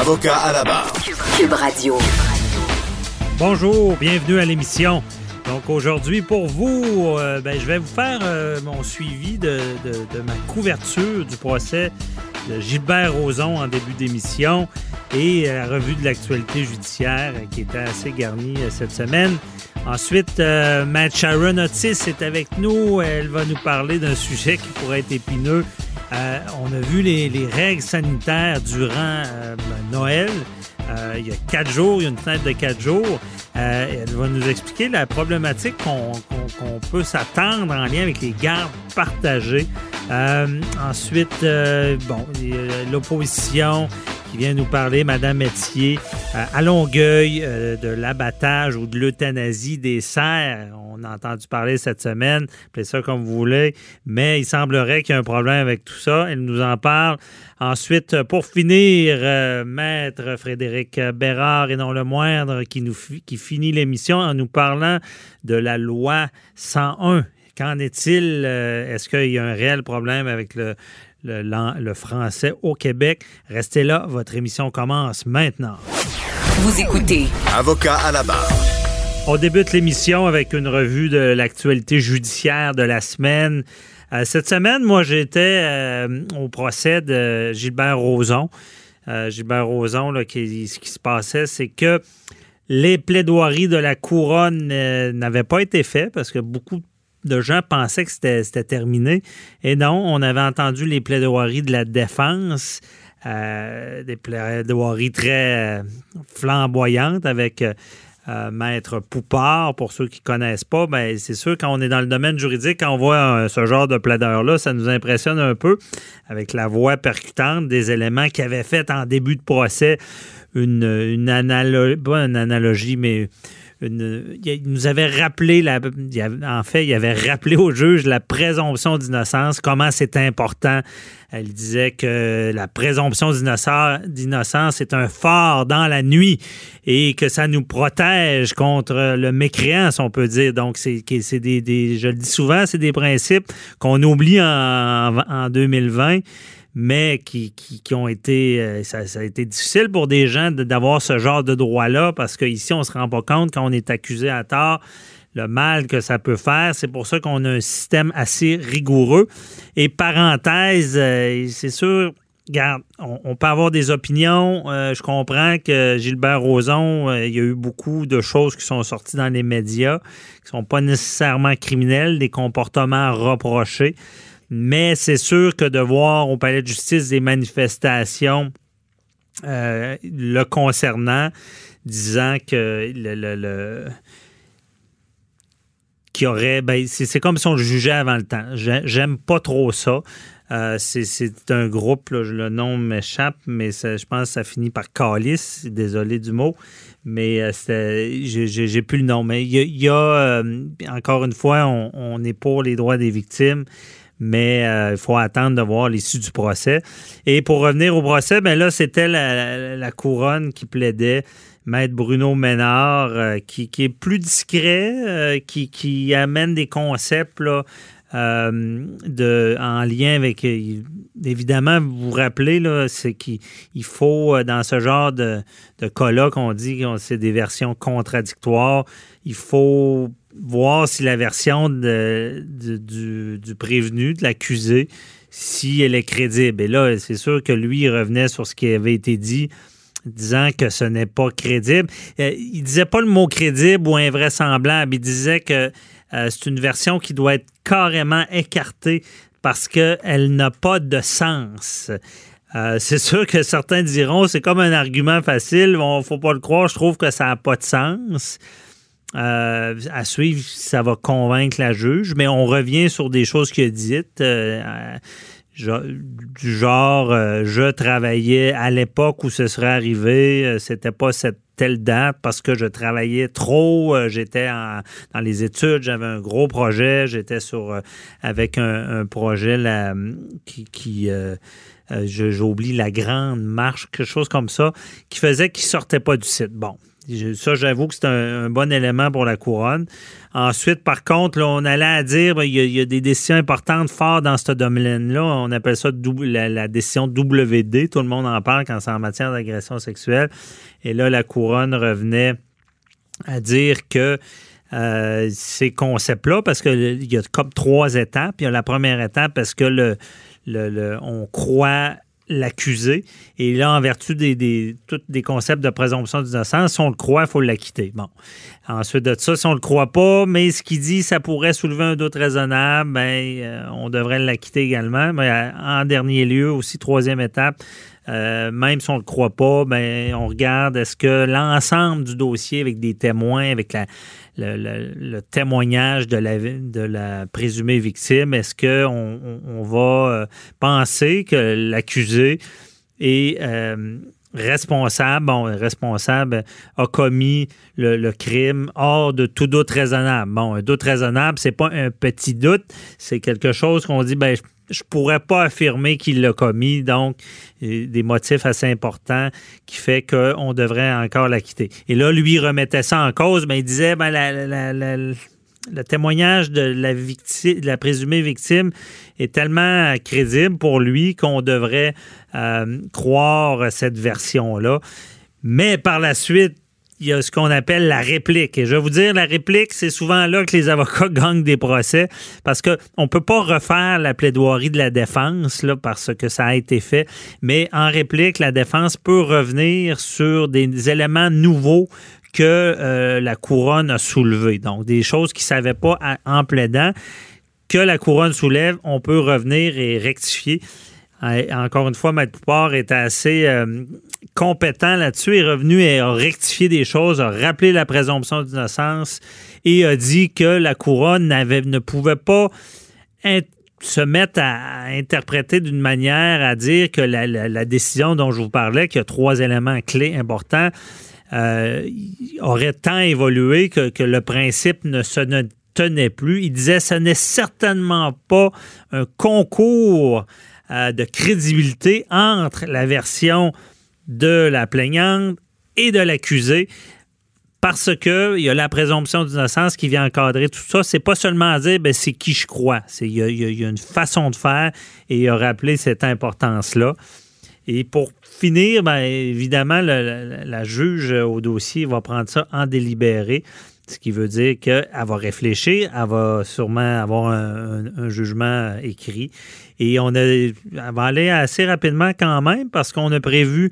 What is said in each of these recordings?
Avocat à la barre. Cube Radio. Bonjour, bienvenue à l'émission. Donc aujourd'hui, pour vous, euh, ben, je vais vous faire euh, mon suivi de, de, ma couverture du procès de Gilbert Rozon en début d'émission et la revue de l'actualité judiciaire qui était assez garnie euh, cette semaine. Ensuite, Matt Sharon Otis est avec nous. Elle va nous parler d'un sujet qui pourrait être épineux. On a vu les, les règles sanitaires durant Noël. il y a quatre jours, il y a une fenêtre de quatre jours. Euh, elle va nous expliquer la problématique qu'on peut s'attendre en lien avec les gardes partagées. Euh, ensuite, euh, bon, l'opposition vient nous parler, Madame Métier, à Longueuil, de l'abattage ou de l'euthanasie des cerfs. On a entendu parler cette semaine, appelez ça comme vous voulez, mais il semblerait qu'il y a un problème avec tout ça. Elle nous en parle. Ensuite, pour finir, euh, Maître Frédéric Bérard, et non le moindre, qui, nous, qui finit l'émission en nous parlant de la loi 101. Qu'en est-il? Euh, est-ce qu'il y a un réel problème avec le, le, le, français au Québec? Restez là, votre émission commence maintenant. Vous écoutez. Avocat à la barre. On débute l'émission avec une revue de l'actualité judiciaire de la semaine. Euh, cette semaine, moi, j'étais euh, au procès de Gilbert Rozon. Euh, Gilbert Rozon, là, qui, ce qui se passait, c'est que les plaidoiries de la couronne n'avaient pas été faites parce que beaucoup de gens pensaient que c'était terminé. Et non, on avait entendu les plaidoiries de la défense. des plaidoiries très flamboyantes avec euh, maître Poupard, pour ceux qui ne connaissent pas, ben, c'est sûr, quand on est dans le domaine juridique, quand on voit ce genre de plaideur-là, ça nous impressionne un peu avec la voix percutante des éléments qu'il avait fait en début de procès, une, une analogie, pas une analogie, mais il nous avait rappelé, en fait, il avait rappelé au juge la présomption d'innocence, comment c'est important. Elle disait que la présomption d'innocence est un phare dans la nuit et que ça nous protège contre le mécréant, si on peut dire. Donc, c'est des, des, je le dis souvent, c'est des principes qu'on oublie en, en 2020 mais qui, ont été. Euh, ça, a été difficile pour des gens d'avoir ce genre de droit-là parce qu'ici, on ne se rend pas compte quand on est accusé à tort le mal que ça peut faire. C'est pour ça qu'on a un système assez rigoureux. Et parenthèse, euh, c'est sûr, regarde, on, peut avoir des opinions. Euh, je comprends que Gilbert Rozon, il y a eu beaucoup de choses qui sont sorties dans les médias, qui ne sont pas nécessairement criminelles, des comportements reprochés. Mais c'est sûr que de voir au palais de justice des manifestations euh, le concernant, disant que le, qui aurait. Ben, c'est comme si on le jugeait avant le temps. J'aime pas trop ça. Euh, c'est un groupe, le nom m'échappe, mais je pense que ça finit par Calice. Désolé du mot, mais euh, j'ai plus le nom. Mais il y a, encore une fois, on est pour les droits des victimes mais euh, il faut attendre de voir l'issue du procès. Et pour revenir au procès, ben là, c'était la, couronne qui plaidait. Maître Bruno Ménard, euh, qui, est plus discret, euh, qui, amène des concepts là, en lien avec. évidemment, vous vous rappelez, c'est qu'il faut, dans ce genre de, de cas-là, qu'on dit que c'est des versions contradictoires, il faut voir si la version de, du, prévenu, de l'accusé, si elle est crédible. Et là, c'est sûr que lui, il revenait sur ce qui avait été dit disant que ce n'est pas crédible. Euh, il disait pas le mot crédible ou invraisemblable. Il disait que euh, c'est une version qui doit être carrément écartée parce qu'elle n'a pas de sens. Euh, c'est sûr que certains diront c'est comme un argument facile, il ne faut pas le croire, je trouve que ça n'a pas de sens. À suivre, ça va convaincre la juge, mais on revient sur des choses a dites du genre euh, je travaillais à l'époque où ce serait arrivé, euh, c'était pas cette telle date parce que je travaillais trop, euh, j'étais dans les études, j'avais un gros projet, j'étais sur avec un, projet qui j'oublie la grande marche, quelque chose comme ça, qui faisait qu'il sortait pas du site. Bon, ça, j'avoue que c'est un, bon élément pour la couronne. Ensuite, par contre, on allait à dire ben, il y, a, des décisions importantes fortes dans ce domaine-là. On appelle ça la, décision WD. Tout le monde en parle quand c'est en matière d'agression sexuelle. Et là, la couronne revenait à dire que euh, ces concepts-là, parce qu'il y a comme trois étapes. Il y a la première étape parce que le, le on croit l'accusé. Et là, en vertu des, des, des concepts de présomption d'innocence, si on le croit, il faut l'acquitter. Bon. Ensuite de ça, si on le croit pas, mais ce qu'il dit, ça pourrait soulever un doute raisonnable, ben, euh, on devrait l'acquitter également. Mais euh, en dernier lieu, aussi, troisième étape, euh, même si on ne le croit pas, ben, on regarde est-ce que l'ensemble du dossier avec des témoins, avec le, témoignage de la, de la présumée victime, est-ce qu'on on, va euh, penser que l'accusé est euh, responsable, bon, responsable a commis le, crime hors de tout doute raisonnable? Bon, un doute raisonnable, c'est pas un petit doute, c'est quelque chose qu'on dit, ben, je pourrais pas affirmer qu'il l'a commis, donc des motifs assez importants qui fait qu'on devrait encore l'acquitter. Et là, lui remettait ça en cause, mais il disait ben, le témoignage de la, victime, la présumée victime est tellement crédible pour lui qu'on devrait euh, croire cette version-là. Mais par la suite, il y a ce qu'on appelle la réplique. Et je vais vous dire, la réplique, c'est souvent là que les avocats gagnent des procès parce qu'on ne peut pas refaire la plaidoirie de la défense parce que ça a été fait. Mais en réplique, la défense peut revenir sur des éléments nouveaux que euh, la couronne a soulevés. Donc, des choses qu'ils ne savaient pas en plaidant que la couronne soulève, on peut revenir et rectifier. Encore une fois, Maître Poupard est assez euh, compétent là-dessus, est revenu et a rectifié des choses, a rappelé la présomption d'innocence et a dit que la couronne ne pouvait pas se mettre à interpréter d'une manière à dire que la, décision dont je vous parlais, qui a trois éléments clés importants, euh, aurait tant évolué que, que, le principe ne se tenait plus. Il disait ce n'est certainement pas un concours euh, de crédibilité entre la version de la plaignante et de l'accusé parce qu'il y a la présomption d'innocence qui vient encadrer tout ça. C'est pas seulement à dire ben, c'est qui je crois. Il y, a une façon de faire et il a rappelé cette importance-là. Et pour finir, ben, évidemment, la, juge au dossier va prendre ça en délibéré, ce qui veut dire qu'elle va réfléchir, elle va sûrement avoir un jugement écrit et on va aller assez rapidement quand même parce qu'on a prévu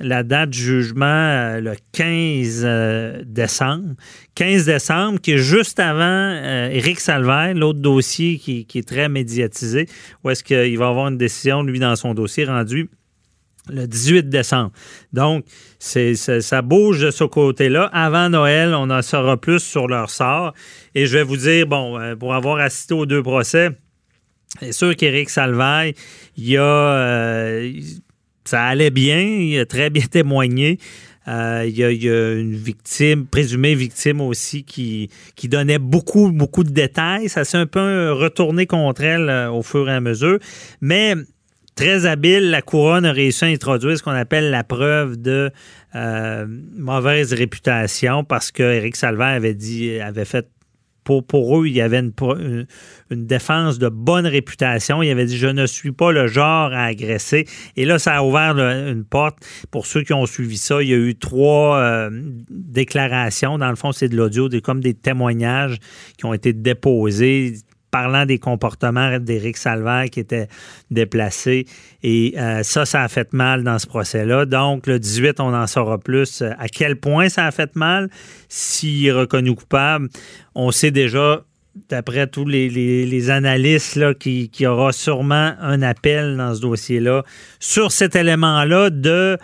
la date du jugement euh, le 15 euh, décembre. 15 décembre, qui est juste avant euh, Éric Salvaire, l'autre dossier qui, est très médiatisé, où est-ce qu'il va avoir une décision, lui, dans son dossier rendu le 18 décembre. Donc, ça bouge de ce côté-là. Avant Noël, on en saura plus sur leur sort. Et je vais vous dire, bon, pour avoir assisté aux deux procès, c'est sûr qu'Éric Salvaille, il a, euh, ça allait bien, il a très bien témoigné. Euh, il, y a, une victime, présumée victime aussi, qui, qui donnait beaucoup, beaucoup de détails. Ça s'est un peu retourné contre elle euh, au fur et à mesure. Mais très habile, la couronne a réussi à introduire ce qu'on appelle la preuve de mauvaise réputation parce que Éric Salvaire avait dit, avait fait pour, eux, il y avait une, défense de bonne réputation. Il avait dit Je ne suis pas le genre à agresser. Et là, ça a ouvert une porte. Pour ceux qui ont suivi ça, il y a eu trois euh, déclarations. Dans le fond, c'est de l'audio, comme des témoignages qui ont été déposés parlant des comportements d'Éric Salvaire qui était déplacé. Et euh, ça, ça a fait mal dans ce procès-là. Donc, le 18, on en saura plus. À quel point ça a fait mal? S'il est reconnu coupable, on sait déjà d'après tous les, analystes, qu'il qui aura sûrement un appel dans ce dossier-là sur cet élément-là de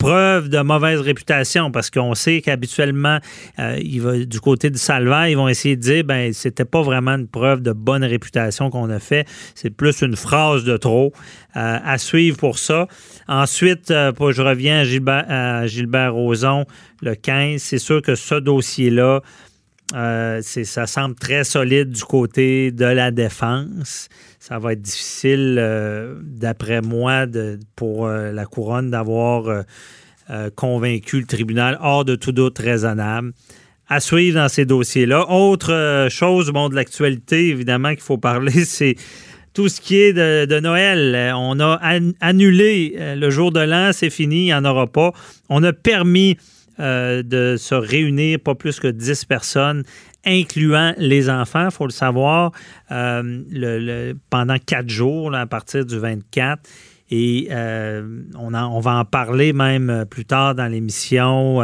preuve de mauvaise réputation parce qu'on sait qu'habituellement, euh, du côté du Salva, ils vont essayer de dire ben c'était pas vraiment une preuve de bonne réputation qu'on a fait, c'est plus une phrase de trop euh, à suivre pour ça. Ensuite, euh, je reviens à Gilbert, à Gilbert Rozon le 15, c'est sûr que ce dossier-là, ça semble très solide du côté de la défense ça va être difficile, euh, d'après moi, pour euh, la couronne d'avoir euh, convaincu le tribunal hors de tout doute raisonnable. À suivre dans ces dossiers-là. Autre chose bon, de l'actualité, évidemment, qu'il faut parler, c'est tout ce qui est de, Noël. On a annulé le jour de l'an, c'est fini, il n'y en aura pas. On a permis de se réunir, pas plus que 10 personnes incluant les enfants, il faut le savoir, euh, pendant quatre jours, à partir du 24. Et euh, on, va en parler même euh, plus tard dans l'émission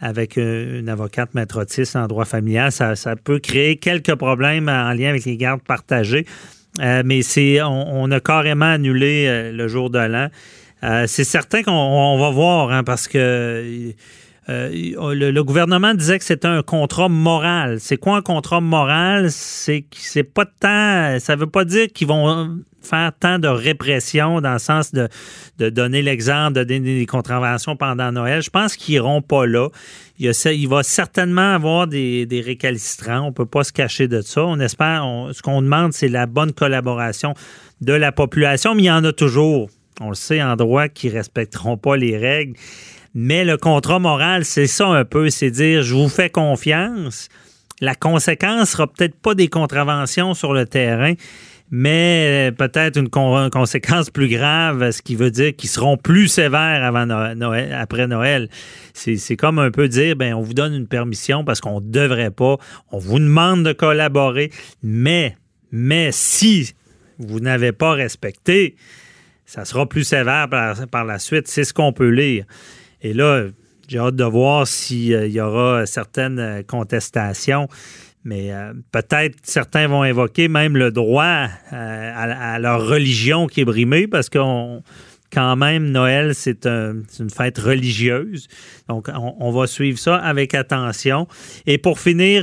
avec une, avocate maître en droit familial. Ça, peut créer quelques problèmes en lien avec les gardes partagées. mais c'est on, a carrément annulé le jour de l'an. c'est certain qu'on va voir, hein, parce que euh, le, gouvernement disait que c'était un contrat moral. C'est quoi un contrat moral? C'est c'est pas tant. Ça veut pas dire qu'ils vont faire tant de répression dans le sens de, donner l'exemple, de donner des contraventions pendant Noël. Je pense qu'ils iront pas là. Il, il va certainement avoir des, récalcitrants. On peut pas se cacher de ça. On espère. ce qu'on demande, c'est la bonne collaboration de la population, mais il y en a toujours. On le sait en droit qui respecteront pas les règles. Mais le contrat moral, c'est ça un peu, c'est dire je vous fais confiance. La conséquence sera peut-être pas des contraventions sur le terrain, mais euh, peut-être une, conséquence plus grave, ce qui veut dire qu'ils seront plus sévères avant Noël, après Noël. C'est comme un peu dire, ben, on vous donne une permission parce qu'on ne devrait pas, on vous demande de collaborer, mais, mais si vous n'avez pas respecté, ça sera plus sévère par la suite. C'est ce qu'on peut lire. Et là, j'ai hâte de voir s'il euh, y aura certaines euh, contestations. Mais euh, peut-être certains vont invoquer même le droit à, leur religion qui est brimée parce qu'on quand même, Noël, c'est une fête religieuse. Donc, on, va suivre ça avec attention. Et pour finir,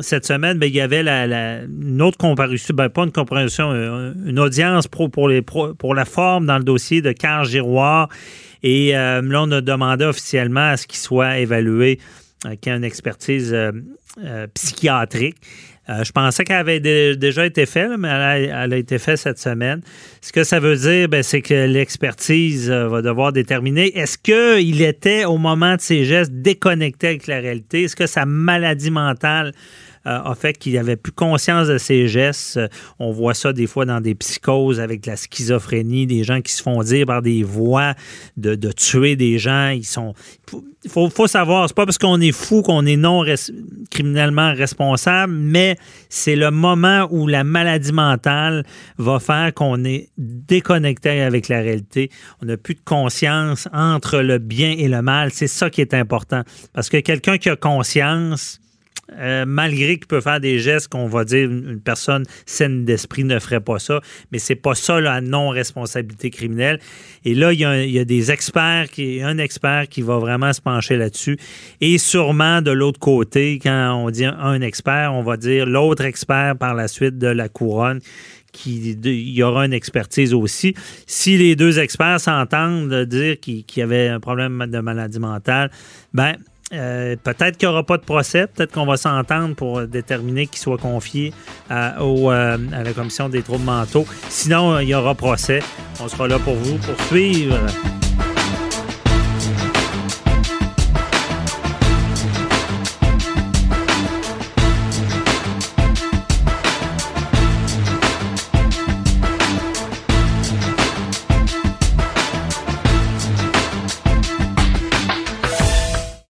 cette semaine, ben, il y avait une autre comparution, ben, pas une comparution, une audience pour, pour, les, pour la forme dans le dossier de Carl Giroir et euh, là, on a demandé officiellement à ce qu'il soit évalué, euh, qu'il y ait une expertise euh, psychiatrique. je pensais qu'elle avait déjà été faite, mais elle a, été faite cette semaine. Ce que ça veut dire, ben, c'est que l'expertise va devoir déterminer est-ce qu'il était, au moment de ses gestes, déconnecté avec la réalité? Est-ce que sa maladie mentale a fait qu'il avait plus conscience de ses gestes. Euh, on voit ça des fois dans des psychoses avec la schizophrénie, des gens qui se font dire par des voix de, tuer des gens. Il faut, faut, savoir, c'est pas parce qu'on est fou qu'on est non criminellement responsable, mais c'est le moment où la maladie mentale va faire qu'on est déconnecté avec la réalité. On n'a plus de conscience entre le bien et le mal. C'est ça qui est important. Parce que quelqu'un qui a conscience, euh, malgré qu'il peut faire des gestes qu'on va dire une, personne saine d'esprit ne ferait pas ça, mais c'est pas ça la non-responsabilité criminelle. Et là, il y, a, des experts, qui, un expert qui va vraiment se pencher là-dessus. Et sûrement de l'autre côté, quand on dit un expert, on va dire l'autre expert par la suite de la couronne qui y aura une expertise aussi. Si les deux experts s'entendent de dire qu'il y avait un problème de maladie mentale, ben euh, peut-être qu'il n'y aura pas de procès, peut-être qu'on va s'entendre pour déterminer qu'il soit confié à, euh, à la commission des troubles mentaux. Sinon, il y aura procès. On sera là pour vous pour suivre